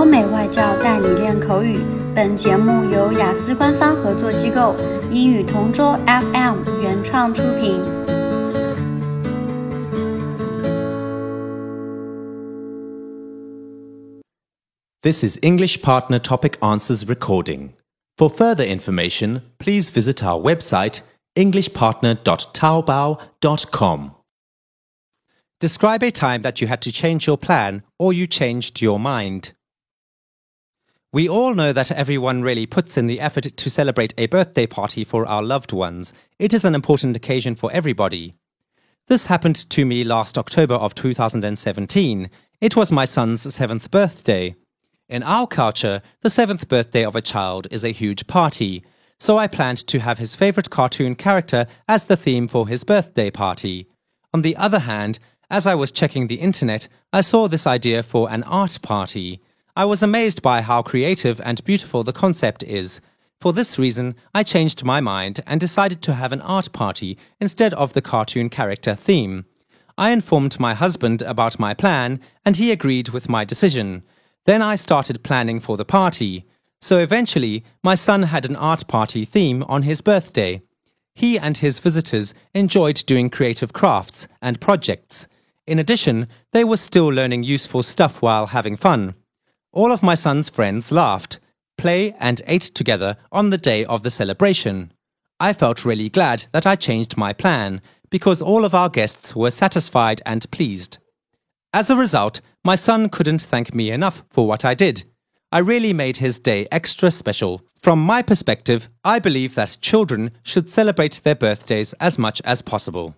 欧美外教带你练口语。本节目由雅思官方合作机构英语同桌 FM 原创出品。This is English Partner Topic Answers recording. For further information, please visit our website englishpartner.taobao.com. Describe a time that you had to change your plan or you changed your mind. We all know that everyone really puts in the effort to celebrate a birthday party for our loved ones. It is an important occasion for everybody. This happened to me last October of 2017. It was my son's seventh birthday. In our culture, the seventh birthday of a child is a huge party, so I planned to have his favorite cartoon character as the theme for his birthday party. On the other hand, as I was checking the internet, I saw this idea for an art party. I was amazed by how creative and beautiful the concept is. For this reason, I changed my mind and decided to have an art party instead of the cartoon character theme. I informed my husband about my plan, and he agreed with my decision. Then I started planning for the party. So eventually, my son had an art party theme on his birthday. He and his visitors enjoyed doing creative crafts and projects. In addition, they were still learning useful stuff while having fun. All of my son's friends laughed, play, and ate together on the day of the celebration. I felt really glad that I changed my plan because all of our guests were satisfied and pleased. As a result, my son couldn't thank me enough for what I did. I really made his day extra special. From my perspective, I believe that children should celebrate their birthdays as much as possible.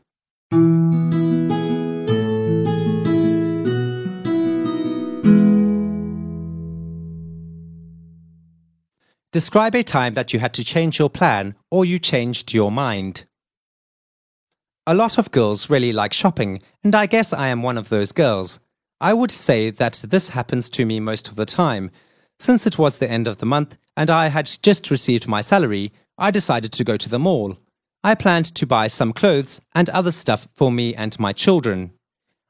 Describe a time that you had to change your plan or you changed your mind. A lot of girls really like shopping, and I guess I am one of those girls. I would say that this happens to me most of the time. Since it was the end of the month and I had just received my salary, I decided to go to the mall. I planned to buy some clothes and other stuff for me and my children.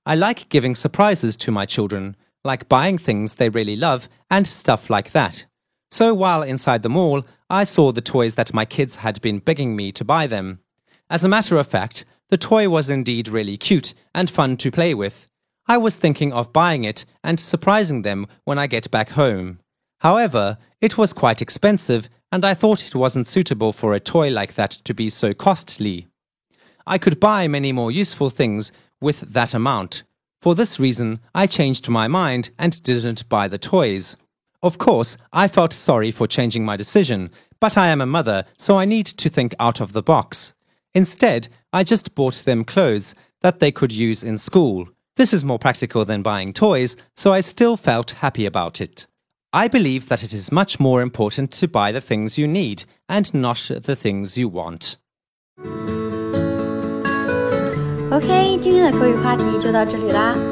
I like giving surprises to my children, like buying things they really love and stuff like that. So while inside the mall, I saw the toys that my kids had been begging me to buy them. As a matter of fact, the toy was indeed really cute and fun to play with, I was thinking of buying it and surprising them when I get back home. However, it was quite expensive and I thought it wasn't suitable for a toy like that to be so costly. I could buy many more useful things with that amount. For this reason, I changed my mind and didn't buy the toys. Of course, I felt sorry for changing my decision, but I am a mother, so I need to think out of the box. Instead, I just bought them clothes that they could use in school. This is more practical than buying toys, so I still felt happy about it. I believe that it is much more important to buy the things you need and not the things you want. OK，今天的口语话题就到这里啦。